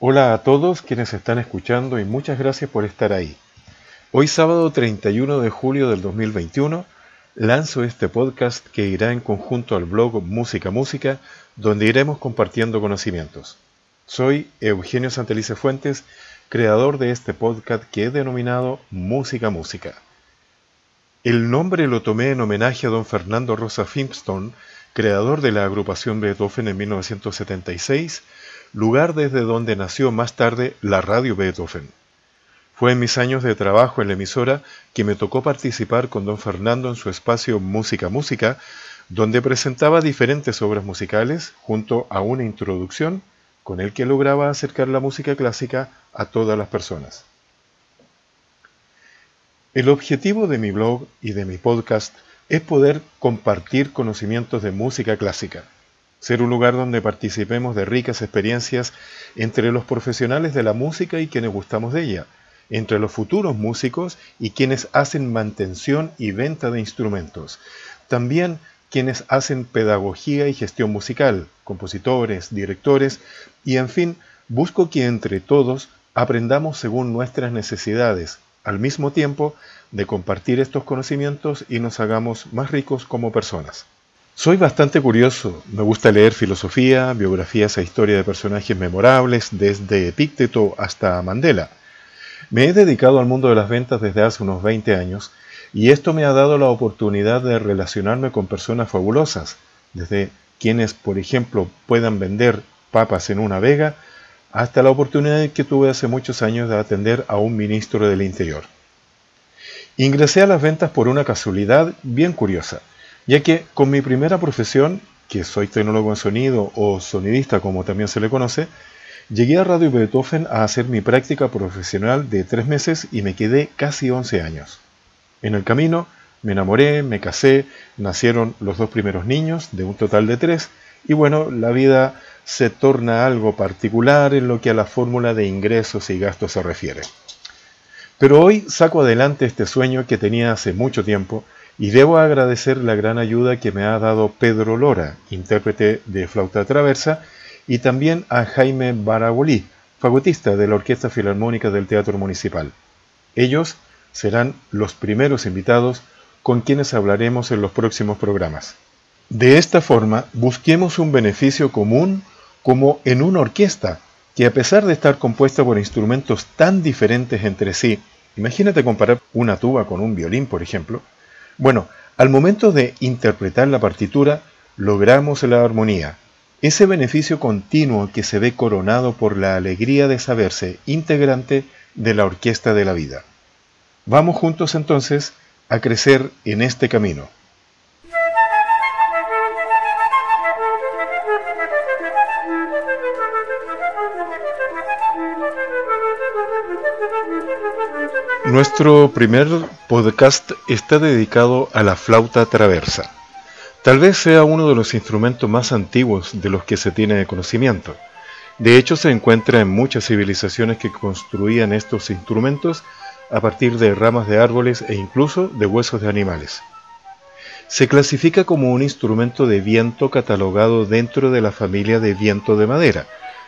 Hola a todos quienes están escuchando y muchas gracias por estar ahí. Hoy sábado 31 de julio del 2021 lanzo este podcast que irá en conjunto al blog Música Música donde iremos compartiendo conocimientos. Soy Eugenio Santelice Fuentes, creador de este podcast que he denominado Música Música. El nombre lo tomé en homenaje a don Fernando Rosa Fimpstone, creador de la agrupación Beethoven en 1976 lugar desde donde nació más tarde la radio Beethoven. Fue en mis años de trabajo en la emisora que me tocó participar con don Fernando en su espacio Música Música, donde presentaba diferentes obras musicales junto a una introducción con el que lograba acercar la música clásica a todas las personas. El objetivo de mi blog y de mi podcast es poder compartir conocimientos de música clásica ser un lugar donde participemos de ricas experiencias entre los profesionales de la música y quienes gustamos de ella, entre los futuros músicos y quienes hacen mantención y venta de instrumentos, también quienes hacen pedagogía y gestión musical, compositores, directores, y en fin, busco que entre todos aprendamos según nuestras necesidades, al mismo tiempo de compartir estos conocimientos y nos hagamos más ricos como personas. Soy bastante curioso, me gusta leer filosofía, biografías e historia de personajes memorables, desde Epícteto hasta Mandela. Me he dedicado al mundo de las ventas desde hace unos 20 años y esto me ha dado la oportunidad de relacionarme con personas fabulosas, desde quienes, por ejemplo, puedan vender papas en una vega, hasta la oportunidad que tuve hace muchos años de atender a un ministro del Interior. Ingresé a las ventas por una casualidad bien curiosa ya que con mi primera profesión, que soy tecnólogo en sonido o sonidista como también se le conoce, llegué a Radio Beethoven a hacer mi práctica profesional de tres meses y me quedé casi 11 años. En el camino me enamoré, me casé, nacieron los dos primeros niños, de un total de tres, y bueno, la vida se torna algo particular en lo que a la fórmula de ingresos y gastos se refiere. Pero hoy saco adelante este sueño que tenía hace mucho tiempo y debo agradecer la gran ayuda que me ha dado Pedro Lora, intérprete de flauta traversa, y también a Jaime Baragolí, fagotista de la Orquesta Filarmónica del Teatro Municipal. Ellos serán los primeros invitados con quienes hablaremos en los próximos programas. De esta forma, busquemos un beneficio común como en una orquesta, que a pesar de estar compuesta por instrumentos tan diferentes entre sí, imagínate comparar una tuba con un violín, por ejemplo, bueno, al momento de interpretar la partitura, logramos la armonía, ese beneficio continuo que se ve coronado por la alegría de saberse integrante de la orquesta de la vida. Vamos juntos entonces a crecer en este camino. Nuestro primer podcast está dedicado a la flauta traversa. Tal vez sea uno de los instrumentos más antiguos de los que se tiene conocimiento. De hecho, se encuentra en muchas civilizaciones que construían estos instrumentos a partir de ramas de árboles e incluso de huesos de animales. Se clasifica como un instrumento de viento catalogado dentro de la familia de viento de madera,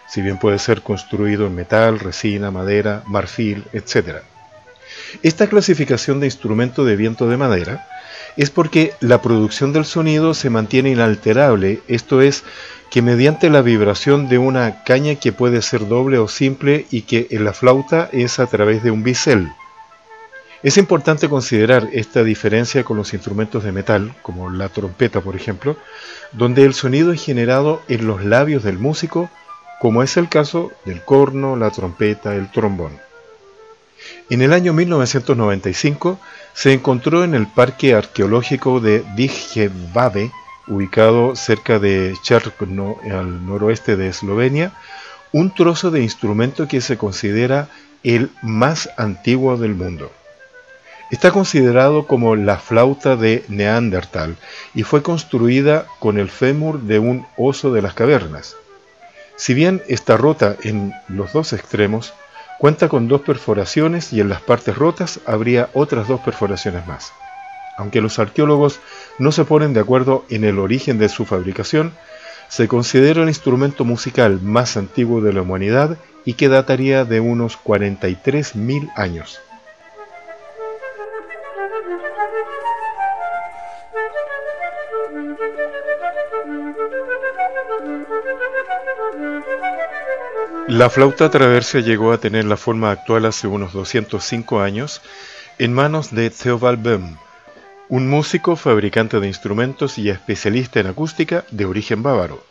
si bien puede ser construido en metal, resina, madera, marfil, etc. Esta clasificación de instrumento de viento de madera es porque la producción del sonido se mantiene inalterable, esto es, que mediante la vibración de una caña que puede ser doble o simple y que en la flauta es a través de un bisel. Es importante considerar esta diferencia con los instrumentos de metal, como la trompeta por ejemplo, donde el sonido es generado en los labios del músico, como es el caso del corno, la trompeta, el trombón. En el año 1995 se encontró en el Parque Arqueológico de Dijevabe, ubicado cerca de Čerkno, al noroeste de Eslovenia, un trozo de instrumento que se considera el más antiguo del mundo. Está considerado como la flauta de Neandertal y fue construida con el fémur de un oso de las cavernas. Si bien está rota en los dos extremos, Cuenta con dos perforaciones y en las partes rotas habría otras dos perforaciones más. Aunque los arqueólogos no se ponen de acuerdo en el origen de su fabricación, se considera el instrumento musical más antiguo de la humanidad y que dataría de unos 43.000 años. La flauta traversa llegó a tener la forma actual hace unos 205 años en manos de Theobald Böhm, un músico, fabricante de instrumentos y especialista en acústica de origen bávaro.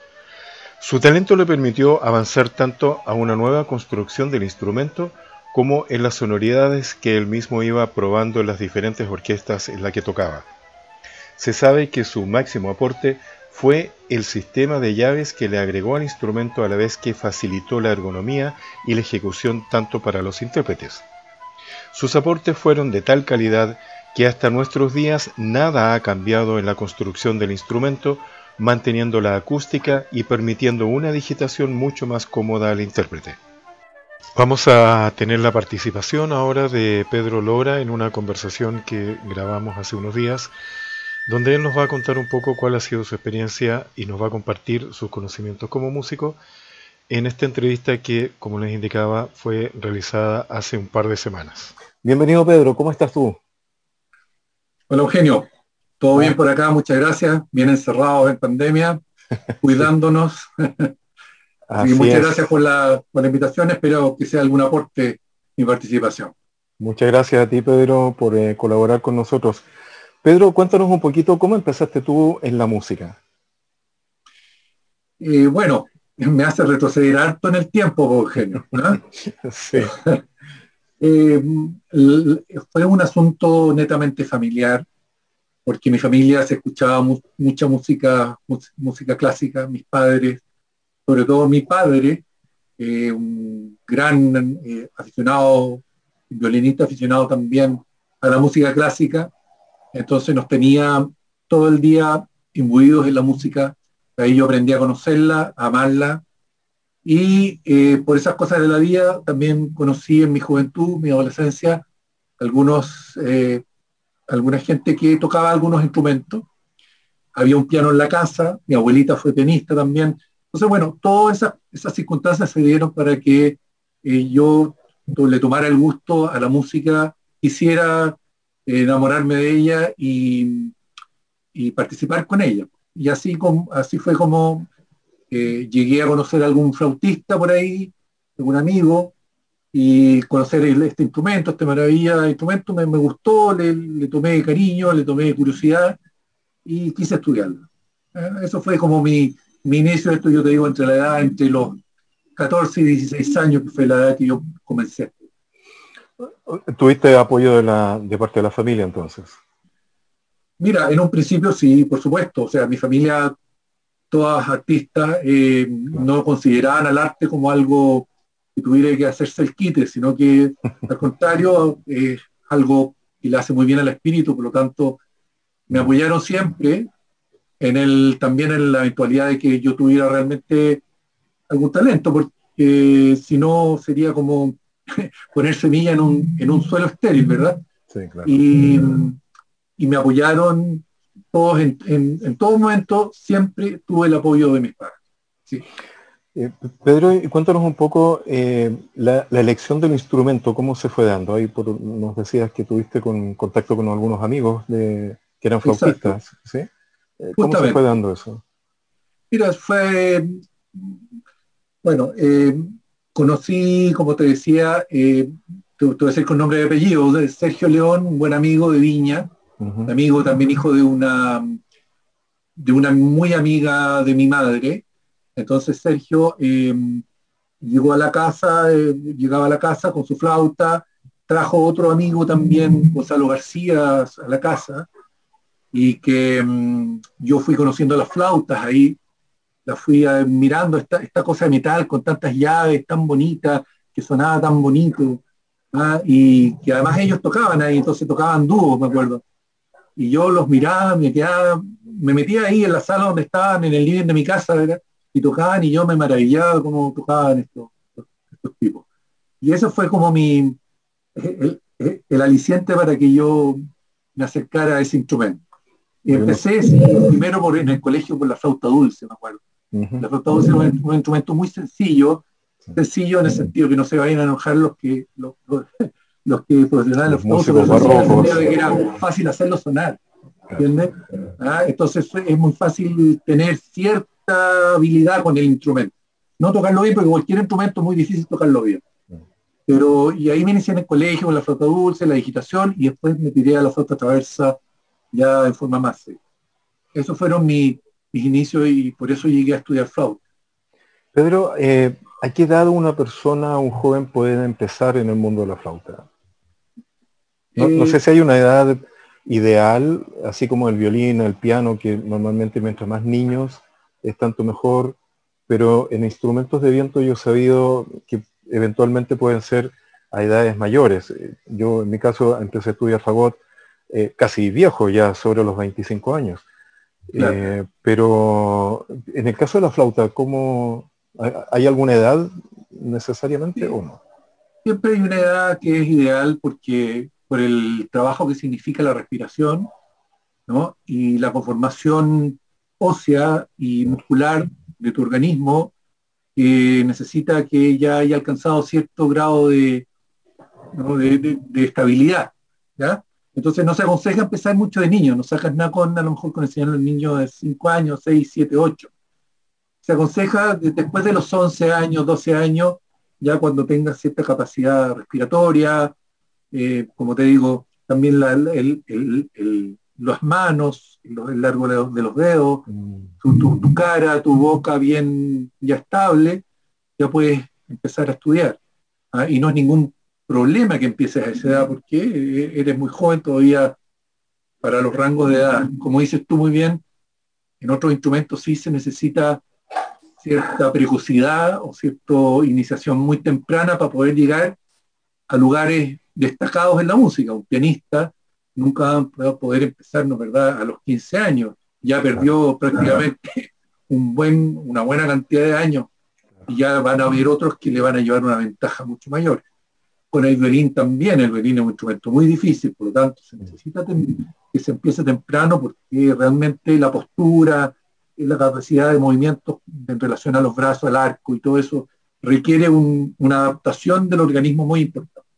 Su talento le permitió avanzar tanto a una nueva construcción del instrumento como en las sonoridades que él mismo iba probando en las diferentes orquestas en las que tocaba. Se sabe que su máximo aporte fue el sistema de llaves que le agregó al instrumento a la vez que facilitó la ergonomía y la ejecución tanto para los intérpretes. Sus aportes fueron de tal calidad que hasta nuestros días nada ha cambiado en la construcción del instrumento, manteniendo la acústica y permitiendo una digitación mucho más cómoda al intérprete. Vamos a tener la participación ahora de Pedro Lora en una conversación que grabamos hace unos días donde él nos va a contar un poco cuál ha sido su experiencia y nos va a compartir sus conocimientos como músico en esta entrevista que, como les indicaba, fue realizada hace un par de semanas. Bienvenido Pedro, ¿cómo estás tú? Hola Eugenio, todo bien por acá, muchas gracias, bien encerrados en pandemia, cuidándonos. y muchas gracias por la, por la invitación, espero que sea algún aporte mi participación. Muchas gracias a ti Pedro por eh, colaborar con nosotros. Pedro, cuéntanos un poquito cómo empezaste tú en la música. Eh, bueno, me hace retroceder harto en el tiempo, Eugenio. sí. Eh, fue un asunto netamente familiar, porque mi familia se escuchaba mucha música, música clásica, mis padres, sobre todo mi padre, eh, un gran aficionado, violinista aficionado también a la música clásica, entonces nos tenía todo el día imbuidos en la música. Ahí yo aprendí a conocerla, a amarla. Y eh, por esas cosas de la vida también conocí en mi juventud, mi adolescencia, algunos, eh, alguna gente que tocaba algunos instrumentos. Había un piano en la casa, mi abuelita fue pianista también. Entonces, bueno, todas esas, esas circunstancias se dieron para que eh, yo le tomara el gusto a la música, quisiera enamorarme de ella y, participar con ella. Y así, así fue como eh, llegué a conocer a algún flautista por ahí, algún amigo, y conocer este instrumento, este maravilla de instrumento, me, gustó, le, tomé cariño, le tomé curiosidad y quise estudiarlo. Eh, eso fue como mi, mi inicio, esto yo te digo, entre la edad, entre los 14 y 16 años, que fue la edad que yo comencé. ¿Tuviste apoyo de, la, de parte de la familia entonces? Mira, en un principio sí, por supuesto. O sea, mi familia, todas artistas, eh, no consideraban al arte como algo que tuviera que hacerse el quite, sino que al contrario, es algo que le hace muy bien al espíritu, por lo tanto, me apoyaron siempre en el, también en la eventualidad de que yo tuviera realmente algún talento, porque si no sería como poner semilla en un, en un suelo estéril, ¿verdad? Sí, claro. Y, y me apoyaron todos en, en, todo momento, siempre tuve el apoyo de mis padres. Sí. Eh, Pedro, cuéntanos un poco eh, la, la, elección del instrumento, cómo se fue dando. Ahí por, nos decías que tuviste con, contacto con algunos amigos de, que eran flautistas, ¿sí? Eh, ¿Cómo se fue dando eso? Mira, fue, bueno, eh, conocí, como te decía, eh, te, voy a decir con nombre y apellido, de Sergio León, un buen amigo de Viña, amigo también hijo de una, de una muy amiga de mi madre. Entonces Sergio eh, llegó a la casa, eh, llegaba a la casa con su flauta, trajo otro amigo también, Gonzalo García, a la casa, y que mm, yo fui conociendo las flautas ahí, la fui mirando esta, esta cosa de metal con tantas llaves tan bonitas, que sonaba tan bonito, ¿ah? y que además ellos tocaban ahí, entonces tocaban dúos, me acuerdo. Y yo los miraba, me quedaba, me metía ahí en la sala donde estaban, en el living de mi casa, y tocaban, y yo me maravillaba cómo tocaban estos, estos tipos. Y eso fue como mi, el, el, aliciente para que yo me acercara a ese instrumento. Y empecé primero por, en el colegio por la flauta dulce, me acuerdo. La flauta dulce es un, instrumento muy sencillo, sencillo en el sentido que no se vayan a enojar los que los, los, que profesionales los músicos barrocos que era fácil hacerlo sonar ¿entiendes? ¿Ah? entonces es muy fácil tener cierta habilidad con el instrumento. No tocarlo bien porque cualquier instrumento es muy difícil tocarlo bien. Pero y ahí me inicié en el colegio con la flauta dulce la digitación y después me tiré a la flauta traversa ya en forma más esos fueron mis inicios y por eso llegué a estudiar flauta Pedro, eh, ¿a qué edad una persona, un joven puede empezar en el mundo de la flauta? No, sé eh, si hay una edad ideal, así como el violín, el piano, que normalmente mientras más niños es tanto mejor, pero en instrumentos de viento yo he sabido que eventualmente pueden ser a edades mayores. Yo en mi caso empecé a estudiar fagot eh, casi viejo, ya sobre los 25 años. Pero en el caso de la flauta, ¿cómo, ¿Hay alguna edad necesariamente o no? Siempre hay una edad que es ideal porque por el trabajo que significa la respiración ¿no? y la conformación ósea y muscular de tu organismo que necesita que ya haya alcanzado cierto grado de, de, estabilidad. ¿ya? Entonces no se aconseja empezar mucho de niño, no sacas nada con a lo mejor con enseñar a los niños de 5 años, 6, 7, 8 se aconseja después de los 11 años, 12 años, ya cuando tengas cierta capacidad respiratoria, eh, como te digo, también las manos, el largo de los, dedos, mm. tu, cara, tu boca bien ya estable, ya puedes empezar a estudiar. ¿ah? Y no es ningún problema que empieces a esa edad porque eres muy joven todavía para los rangos de edad. Como dices tú muy bien, en otros instrumentos sí se necesita cierta precocidad o cierta iniciación muy temprana para poder llegar a lugares destacados en la música. Un pianista nunca va a poder empezar, ¿no verdad?, a los 15 años. Ya perdió prácticamente un buen, una buena cantidad de años y ya van a haber otros que le van a llevar una ventaja mucho mayor. Con el violín también, el violín es un instrumento muy difícil, por lo tanto se necesita que se empiece temprano porque realmente la postura, la capacidad de movimiento en relación a los brazos, al arco y todo eso, requiere una adaptación del organismo muy importante.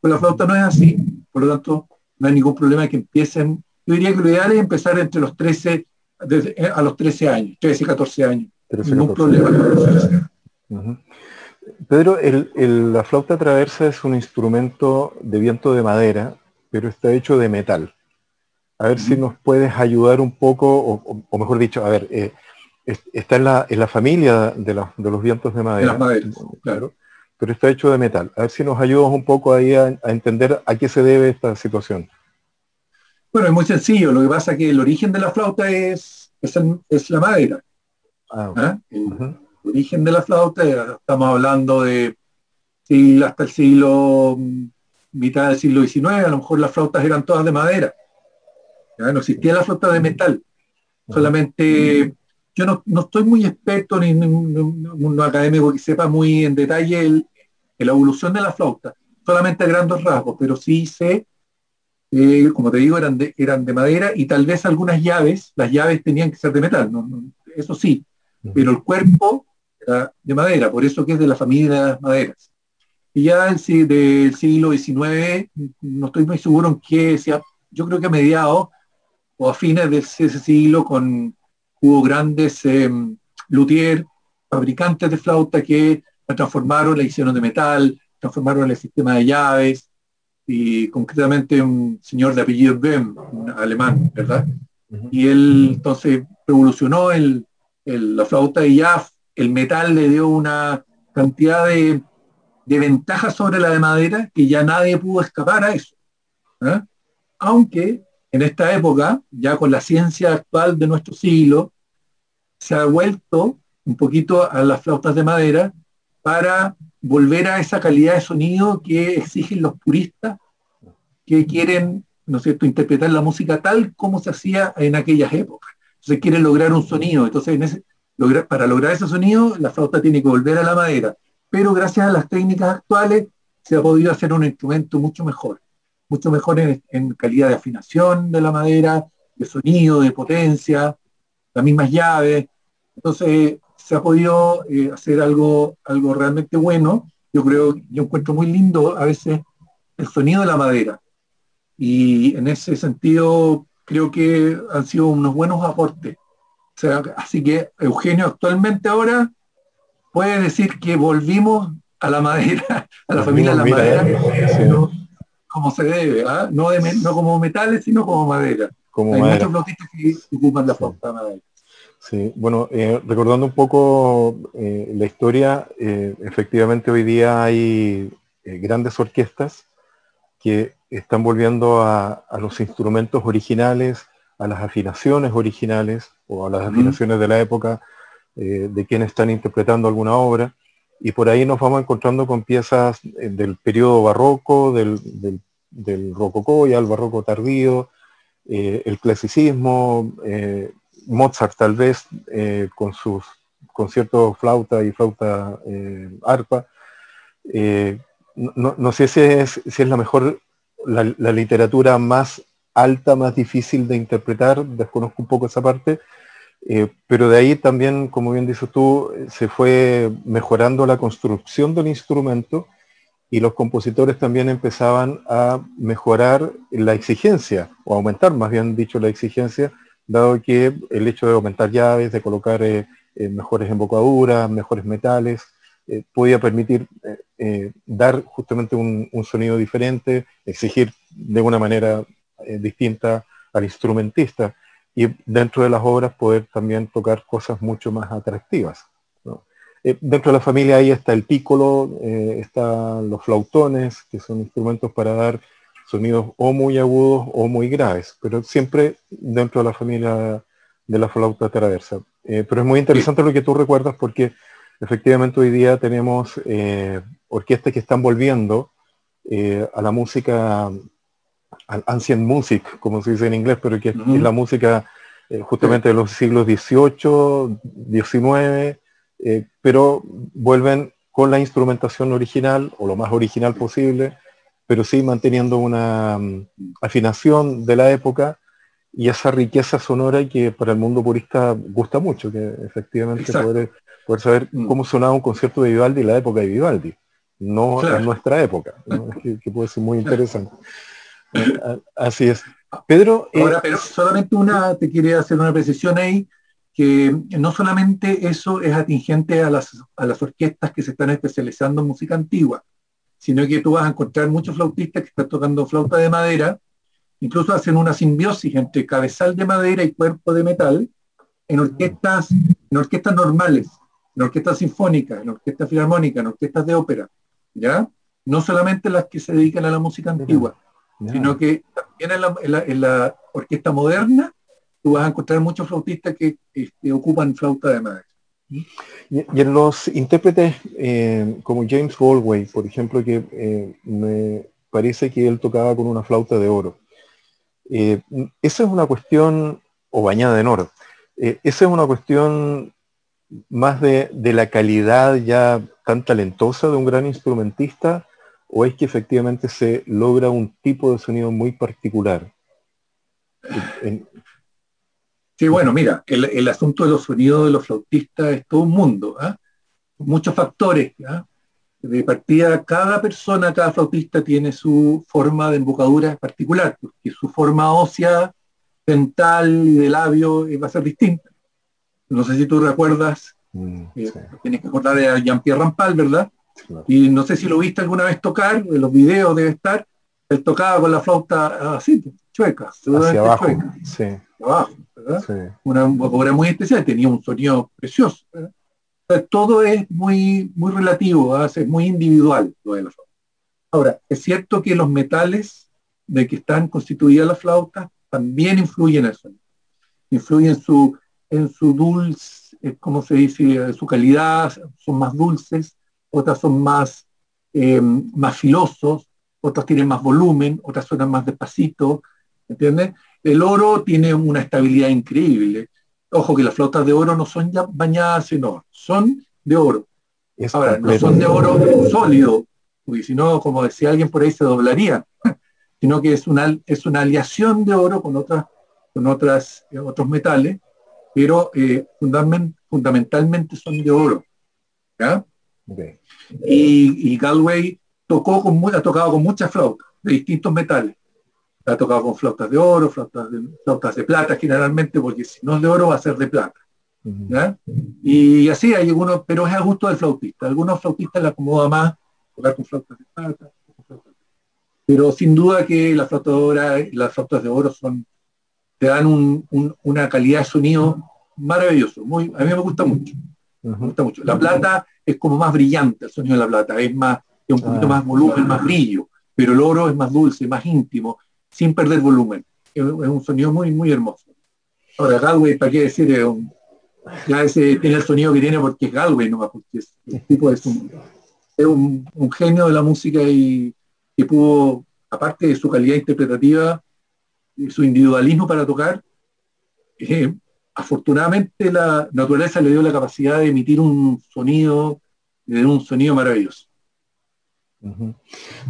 Pues la flauta no es así, por lo tanto, no hay ningún problema de que empiecen. Yo diría que lo ideal es empezar entre los 13, eh, a los 13 años, 13, 14 años. ningún problema. Pedro, la flauta traversa es un instrumento de viento de madera, pero está hecho de metal. A ver si nos puedes ayudar un poco, o, mejor dicho, a ver, eh, está en la, en la familia de, los vientos de madera. las maderas, claro. Pero está hecho de metal. A ver si nos ayudas un poco ahí a, entender a qué se debe esta situación. Bueno, es muy sencillo. Lo que pasa es que el origen de la flauta es, es, la madera. Ah, ¿Ah? Origen de la flauta, estamos hablando de hasta el siglo, mitad del siglo XIX, a lo mejor las flautas eran todas de madera. No existía la flauta de metal. Solamente, yo no, estoy muy experto ni un académico que sepa muy en detalle la evolución de la flauta, solamente a grandes rasgos, pero sí sé, eh, como te digo, eran de, eran de madera y tal vez algunas llaves, las llaves tenían que ser de metal, eso sí, pero el cuerpo era de madera, por eso que es de la familia de las maderas. Y ya del, siglo XIX, no estoy muy seguro en qué, sea, yo creo que a mediados o a fines de ese siglo con, hubo grandes eh, luthier, fabricantes de flauta que la transformaron, la hicieron de metal, transformaron el sistema de llaves, y concretamente un señor de apellido Bem, un alemán, ¿verdad? Y él entonces revolucionó el, la flauta y ya el metal le dio una cantidad de, de ventajas sobre la de madera que ya nadie pudo escapar a eso. ¿eh? Aunque en esta época, ya con la ciencia actual de nuestro siglo, se ha vuelto un poquito a las flautas de madera para volver a esa calidad de sonido que exigen los puristas que quieren, ¿no es cierto?, interpretar la música tal como se hacía en aquellas épocas. Entonces quieren lograr un sonido. Entonces, para lograr ese sonido, la flauta tiene que volver a la madera. Pero gracias a las técnicas actuales, se ha podido hacer un instrumento mucho mejor mucho mejor en, calidad de afinación de la madera, de sonido, de potencia, las mismas llaves. Entonces se ha podido eh, hacer algo, algo realmente bueno. Yo creo, yo encuentro muy lindo a veces el sonido de la madera. Y en ese sentido creo que han sido unos buenos aportes. Sea, así que Eugenio actualmente ahora puede decir que volvimos a la madera, a la familia de la madera, como se debe, ¿ah? no, no como metales, sino como madera. Como Hay muchos flotistas que ocupan la flauta madera. Sí, bueno, eh, recordando un poco eh, la historia, eh, efectivamente hoy día hay grandes orquestas que están volviendo a, los instrumentos originales, a las afinaciones originales o a las afinaciones de la época de quienes están interpretando alguna obra. Y por ahí nos vamos encontrando con piezas del periodo barroco, del, del, del rococó y al barroco tardío, el clasicismo, Mozart tal vez eh, con sus conciertos flauta y flauta eh, arpa. Eh, no, sé si es, si es la mejor, la, literatura más alta, más difícil de interpretar, desconozco un poco esa parte, pero de ahí también, como bien dices tú, se fue mejorando la construcción del instrumento y los compositores también empezaban a mejorar la exigencia, o aumentar más bien dicho la exigencia dado que el hecho de aumentar llaves, de colocar eh, eh, mejores embocaduras, mejores metales, eh, podía permitir dar justamente un, sonido diferente, exigir de una manera distinta al instrumentista y dentro de las obras poder también tocar cosas mucho más atractivas. dentro de la familia ahí está el pícolo, están los flautones, que son instrumentos para dar sonidos o muy agudos o muy graves, pero siempre dentro de la familia de la flauta traversa. Eh, pero es muy interesante lo que tú recuerdas porque efectivamente hoy día tenemos eh, orquestas que están volviendo eh, a la música, ancient music, como se dice en inglés, pero que es la música justamente de los siglos XVIII, XIX, pero vuelven con la instrumentación original o lo más original posible, pero sí manteniendo una mm, afinación de la época y esa riqueza sonora que para el mundo purista gusta mucho, que efectivamente poder, saber mm. cómo sonaba un concierto de Vivaldi en la época de Vivaldi, no en nuestra época, que, puede ser muy interesante. Así es. Pedro... Eh, Ahora, pero solamente una, te quería hacer una precisión ahí, que no solamente eso es atingente a las, a las orquestas que se están especializando en música antigua, sino que tú vas a encontrar muchos flautistas que están tocando flauta de madera, incluso hacen una simbiosis entre cabezal de madera y cuerpo de metal en orquestas, en orquestas normales, en orquestas sinfónicas, en orquestas filarmónicas, en orquestas de ópera, ¿ya? No solamente las que se dedican a la música antigua, sino que también en la, orquesta moderna tú vas a encontrar muchos flautistas que este, ocupan flauta de madera. Y, en los intérpretes eh, como James Galway, por ejemplo, que eh, me parece que él tocaba con una flauta de oro. Eh, esa es una cuestión, o bañada en oro, esa es una cuestión más de, de, la calidad ya tan talentosa de un gran instrumentista, o es que efectivamente se logra un tipo de sonido muy particular. Sí, bueno, mira, el, asunto de los sonidos de los flautistas es todo un mundo, ¿ah? muchos factores. ¿ah? De partida, cada persona, cada flautista tiene su forma de embocadura particular, porque su forma ósea, dental y de labio eh, va a ser distinta. No sé si tú recuerdas, mm, eh, tienes que acordar de Jean-Pierre Rampal, ¿verdad? Y no sé si lo viste alguna vez tocar, en los videos debe estar, él tocaba con la flauta así, chueca, hacia abajo, sí. abajo. Una obra muy especial, tenía un sonido precioso. todo es muy, muy relativo, es muy individual lo de la flauta. Ahora, es cierto que los metales de que están constituidas las flautas también influyen en el sonido. Influyen en su, en su dulce, eh, ¿cómo se dice? Su calidad, son más dulces, otras son más, eh, más filosos, otras tienen más volumen, otras suenan más despacito, ¿entiendes? El oro tiene una estabilidad increíble. Ojo que las flautas de oro no son ya bañadas en oro, son de oro. Ahora, no son de oro sólido, porque si no, como decía alguien por ahí, se doblaría, sino que es una, es una aleación de oro con, otras con otras, eh, otros metales pero eh, fundamentalmente son de oro. Y, Galway tocó con, ha tocado con muchas flautas de distintos metales. Ha tocado con flautas de oro, flautas de, flautas de plata generalmente, porque si no es de oro va a ser de plata. Y así hay algunos, pero es a gusto del flautista. Algunos flautistas le acomoda más tocar con flautas de plata. Pero sin duda que las flautas de oro, las flautas de oro son, te dan una calidad de sonido maravilloso. Muy, a mí me gusta mucho. Me gusta mucho. La plata es como más brillante el sonido de la plata, es más, es un poquito ah. más volumen, más brillo, pero el oro es más dulce, más íntimo, sin perder volumen. Es, un sonido muy, muy hermoso. Ahora, Galway, ¿para qué decir? ya ese tiene el sonido que tiene porque es Galway, no porque es, tipo es un, es un, genio de la música y que pudo, aparte de su calidad interpretativa, su individualismo para tocar, eh, afortunadamente la naturaleza le dio la capacidad de emitir un sonido, de un sonido maravilloso.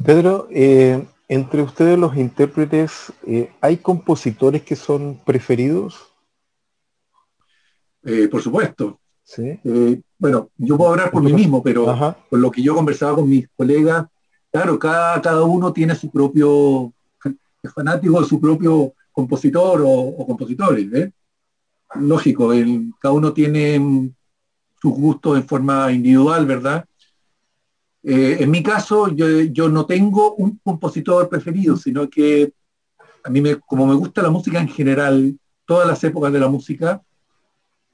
Pedro, eh, entre ustedes los intérpretes, eh, ¿hay compositores que son preferidos? Eh, por supuesto. bueno, yo puedo hablar por mí mismo, pero por lo que yo conversaba con mis colegas, claro, cada, cada uno tiene su propio, es fanático de su propio compositor o, o compositores. ¿eh? Lógico, cada uno tiene sus gustos en forma individual, ¿verdad? Eh, en mi caso, yo, no tengo un compositor preferido, sino que a mí, me, como me gusta la música en general, todas las épocas de la música,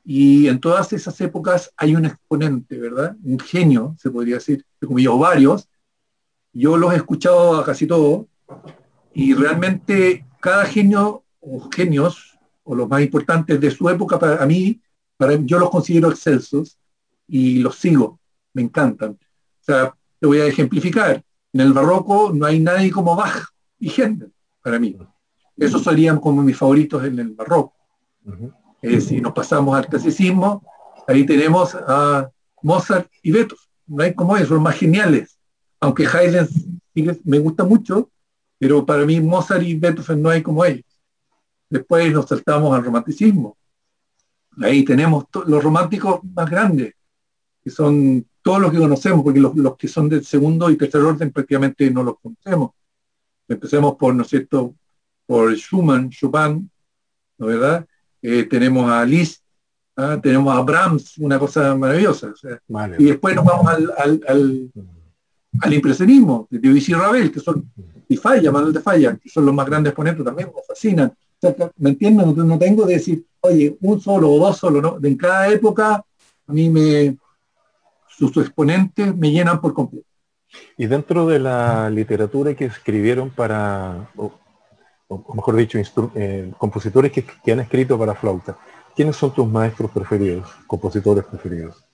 y en todas esas épocas hay un exponente, ¿verdad? Un genio, se podría decir, como yo, varios. Yo los he escuchado a casi todos, y realmente cada genio o genios o los más importantes de su época para mí, para, yo los considero excelsos y los sigo, me encantan. O sea, te voy a ejemplificar. En el barroco no hay nadie como Bach y Händel, para mí. Esos serían como mis favoritos en el barroco. si nos pasamos al clasicismo, ahí tenemos a Mozart y Beethoven. No hay como ellos, son más geniales. Aunque Haydn me gusta mucho, pero para mí Mozart y Beethoven no hay como ellos. Después nos saltamos al romanticismo. Ahí tenemos los románticos más grandes, que son todos los que conocemos, porque los, que son del segundo y tercer orden prácticamente no los conocemos. Empecemos por, ¿no es cierto?, por Schumann, Chopin, ¿no verdad? Eh, tenemos a Liszt, ¿ah? tenemos a Brahms, una cosa maravillosa. Y después nos vamos al, al, al, impresionismo, de Debussy y Ravel, que son, y Falla, Manuel de Falla, que son los más grandes exponentes también, nos fascinan. ¿Me entiendes? No, tengo de decir, oye, un solo o dos solo, ¿no? En cada época, a mí me, sus, exponentes me llenan por completo. Y dentro de la literatura que escribieron para, o, mejor dicho, eh, compositores que, han escrito para flauta, ¿quiénes son tus maestros preferidos, compositores preferidos?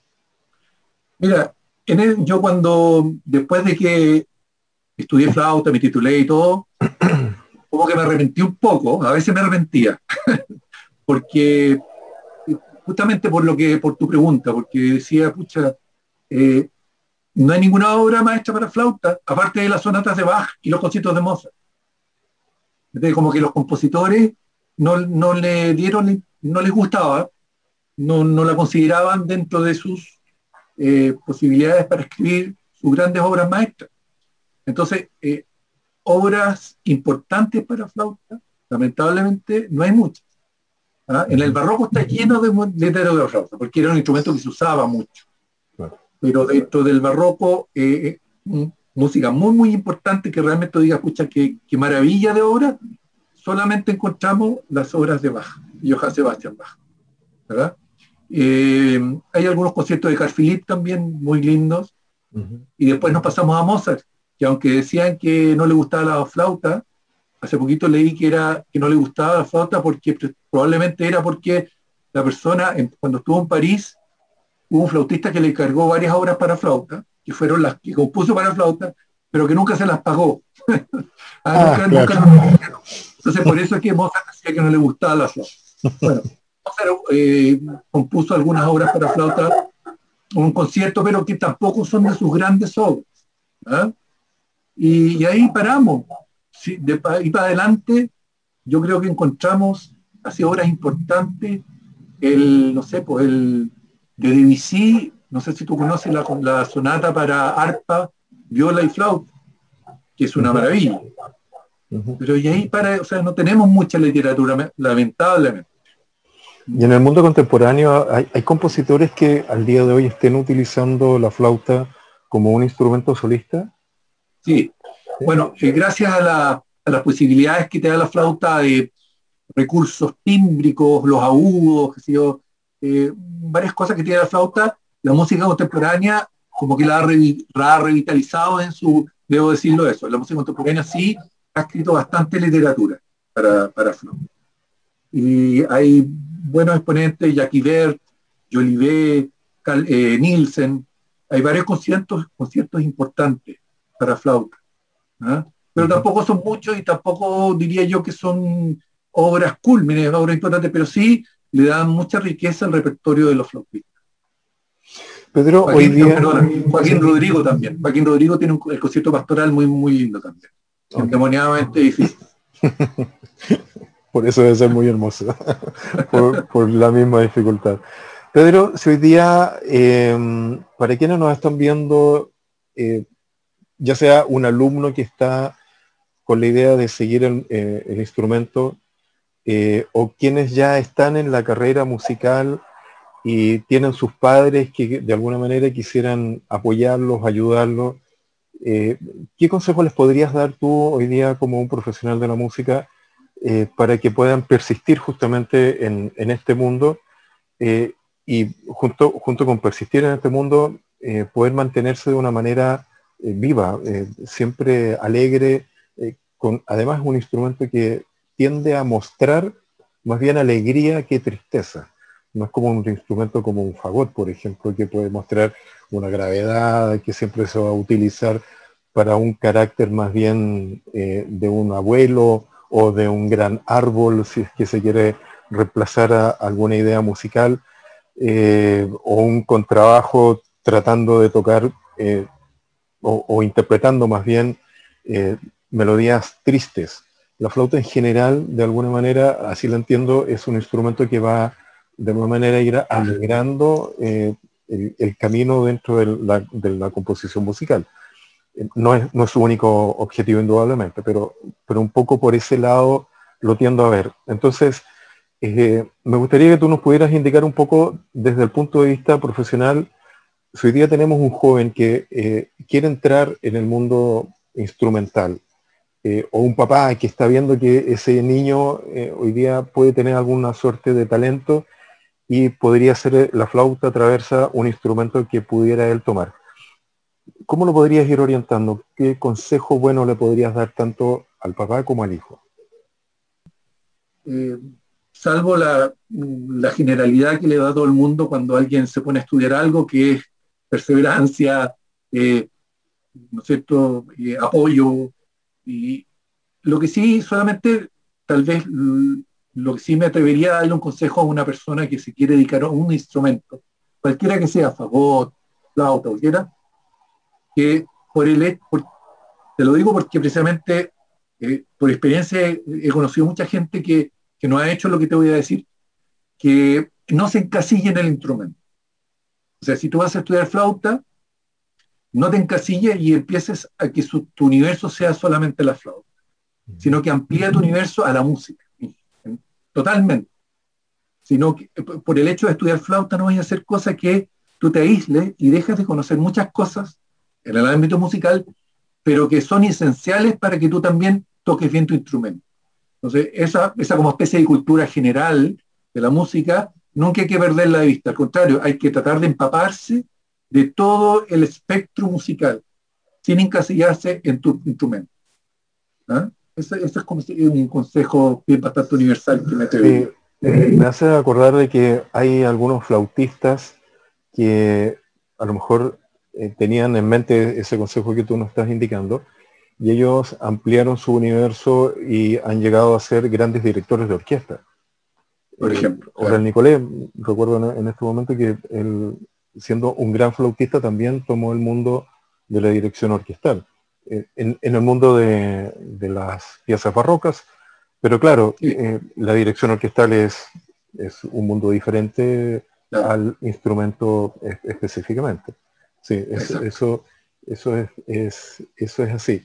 Mira, en yo cuando, después de que estudié flauta, me titulé y todo, como que me arrepentí un poco, a veces me arrepentía, porque justamente por lo que, por tu pregunta, porque decía, pucha, eh, no hay ninguna obra maestra para flauta, aparte de las sonatas de Bach y los conciertos de Mozart. Entonces, como que los compositores no, no le dieron, no les gustaba, no, no la consideraban dentro de sus eh, posibilidades para escribir sus grandes obras maestras. Entonces, eh, obras importantes para flauta, lamentablemente no hay muchas. ¿ah? En el barroco está lleno de letreros de flauta, porque era un instrumento que se usaba mucho. Pero dentro del barroco, eh, eh, música muy, muy importante que realmente diga, escucha, qué, maravilla de obra, solamente encontramos las obras de Bach, Johann Sebastian Bach. ¿verdad? Eh, hay algunos conciertos de Carl Philipp también muy lindos. Y después nos pasamos a Mozart, que aunque decían que no le gustaba la flauta, hace poquito leí que, era, que no le gustaba la flauta porque probablemente era porque la persona, cuando estuvo en París, hubo un flautista que le cargó varias obras para flauta, que fueron las que compuso para flauta, pero que nunca se las pagó. Ah, ah, Entonces, por eso es que Mozart decía que no le gustaba la flauta. Bueno, Mozart eh, compuso algunas obras para flauta, un concierto, pero que tampoco son de sus grandes obras. ¿ah? Y, ahí paramos. de, y para adelante, yo creo que encontramos así obras importantes el, no sé, pues el de Debussy, no sé si tú conoces la, la sonata para arpa, viola y flauta, que es una maravilla. Pero y ahí para, o sea, no tenemos mucha literatura, lamentablemente. Y en el mundo contemporáneo hay, hay, compositores que al día de hoy estén utilizando la flauta como un instrumento solista. Sí, bueno, gracias a, las posibilidades que te da la flauta de recursos tímbricos, los agudos, eh, varias cosas que tiene la flauta, la música contemporánea como que la ha, revitalizado en su, debo decirlo eso, la música contemporánea sí ha escrito bastante literatura para, para flauta. Y hay buenos exponentes, Jackie Bert, Jolivet, eh, Nielsen, hay varios conciertos, conciertos importantes para flauta. Pero tampoco son muchos y tampoco diría yo que son obras cúlmines, obras importantes, pero sí le dan mucha riqueza al repertorio de los flautistas. Pedro, hoy día... Joaquín Rodrigo también. Joaquín Rodrigo tiene un, el concierto pastoral muy, muy lindo también. Endemoniadamente difícil. por eso debe ser muy hermoso. por, la misma dificultad. Pedro, si hoy día, eh, para quienes nos están viendo, eh, ya sea un alumno que está con la idea de seguir el, eh, instrumento, eh, o quienes ya están en la carrera musical y tienen sus padres que de alguna manera quisieran apoyarlos, ayudarlos, eh, ¿qué consejo les podrías dar tú hoy día como un profesional de la música para que puedan persistir justamente en, en este mundo y junto, junto con persistir en este mundo, poder mantenerse de una manera viva, eh, siempre alegre, eh, con además un instrumento que tiende a mostrar más bien alegría que tristeza. No es como un instrumento como un fagot, por ejemplo, que puede mostrar una gravedad que siempre se va a utilizar para un carácter más bien de un abuelo o de un gran árbol, si es que se quiere reemplazar a alguna idea musical, o un contrabajo tratando de tocar o, interpretando más bien eh, melodías tristes. La flauta en general, de alguna manera, así lo entiendo, es un instrumento que va de alguna manera ir alegrando eh, el, camino dentro de la, composición musical. Eh, no es, no es, su único objetivo indudablemente, pero, pero un poco por ese lado lo tiendo a ver. Entonces, me gustaría que tú nos pudieras indicar un poco desde el punto de vista profesional si hoy día tenemos un joven que quiere entrar en el mundo instrumental, eh, o un papá que está viendo que ese niño eh, hoy día puede tener alguna suerte de talento y podría ser la flauta traversa un instrumento que pudiera él tomar. ¿Cómo lo podrías ir orientando? ¿Qué consejo bueno le podrías dar tanto al papá como al hijo? salvo la, la, generalidad que le da todo el mundo cuando alguien se pone a estudiar algo, que es perseverancia, eh, ¿no es cierto?, eh, apoyo. Y lo que sí, solamente, tal vez, lo que sí me atrevería a darle un consejo a una persona que se quiere dedicar a un instrumento, cualquiera que sea, fagot, flauta, cualquiera, que por el te lo digo porque precisamente eh, por experiencia he, conocido mucha gente que, que no ha hecho lo que te voy a decir, que no se encasilla en el instrumento. O sea, si tú vas a estudiar flauta, no te encasilles y empieces a que tu universo sea solamente la flauta, sino que amplía tu universo a la música, totalmente. Sino que eh, por el hecho de estudiar flauta no vas a hacer cosas que tú te aísles y dejas de conocer muchas cosas en el ámbito musical, pero que son esenciales para que tú también toques bien tu instrumento. Entonces, esa, esa como especie de cultura general de la música nunca hay que perderla de vista, al contrario, hay que tratar de empaparse de todo el espectro musical, sin encasillarse en tu instrumento. ¿Ah? Ese, es como un consejo bien bastante universal que me atrevo. me hace acordar de que hay algunos flautistas que a lo mejor eh, tenían en mente ese consejo que tú nos estás indicando, y ellos ampliaron su universo y han llegado a ser grandes directores de orquesta por ejemplo. O el Nicolé, recuerdo en, este momento que él, siendo un gran flautista, también tomó el mundo de la dirección orquestal. Eh, en, el mundo de, las piezas barrocas, pero claro, eh, la dirección orquestal es es un mundo diferente al instrumento específicamente. Sí, eso, eso, eso, es, eso es así.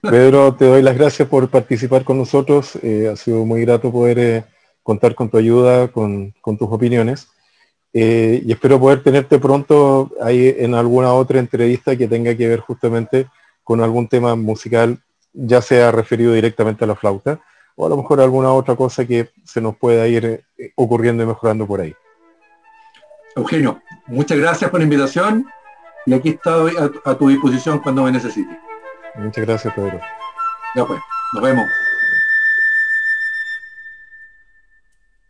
Pedro, te doy las gracias por participar con nosotros. Eh, ha sido muy grato poder eh, contar con tu ayuda, con, tus opiniones. Eh, y espero poder tenerte pronto ahí en alguna otra entrevista que tenga que ver justamente con algún tema musical, ya sea referido directamente a la flauta, o a lo mejor alguna otra cosa que se nos pueda ir ocurriendo y mejorando por ahí. Eugenio, muchas gracias por la invitación y aquí estoy a, a tu disposición cuando me necesites. Muchas gracias, Pedro. Ya pues, nos vemos.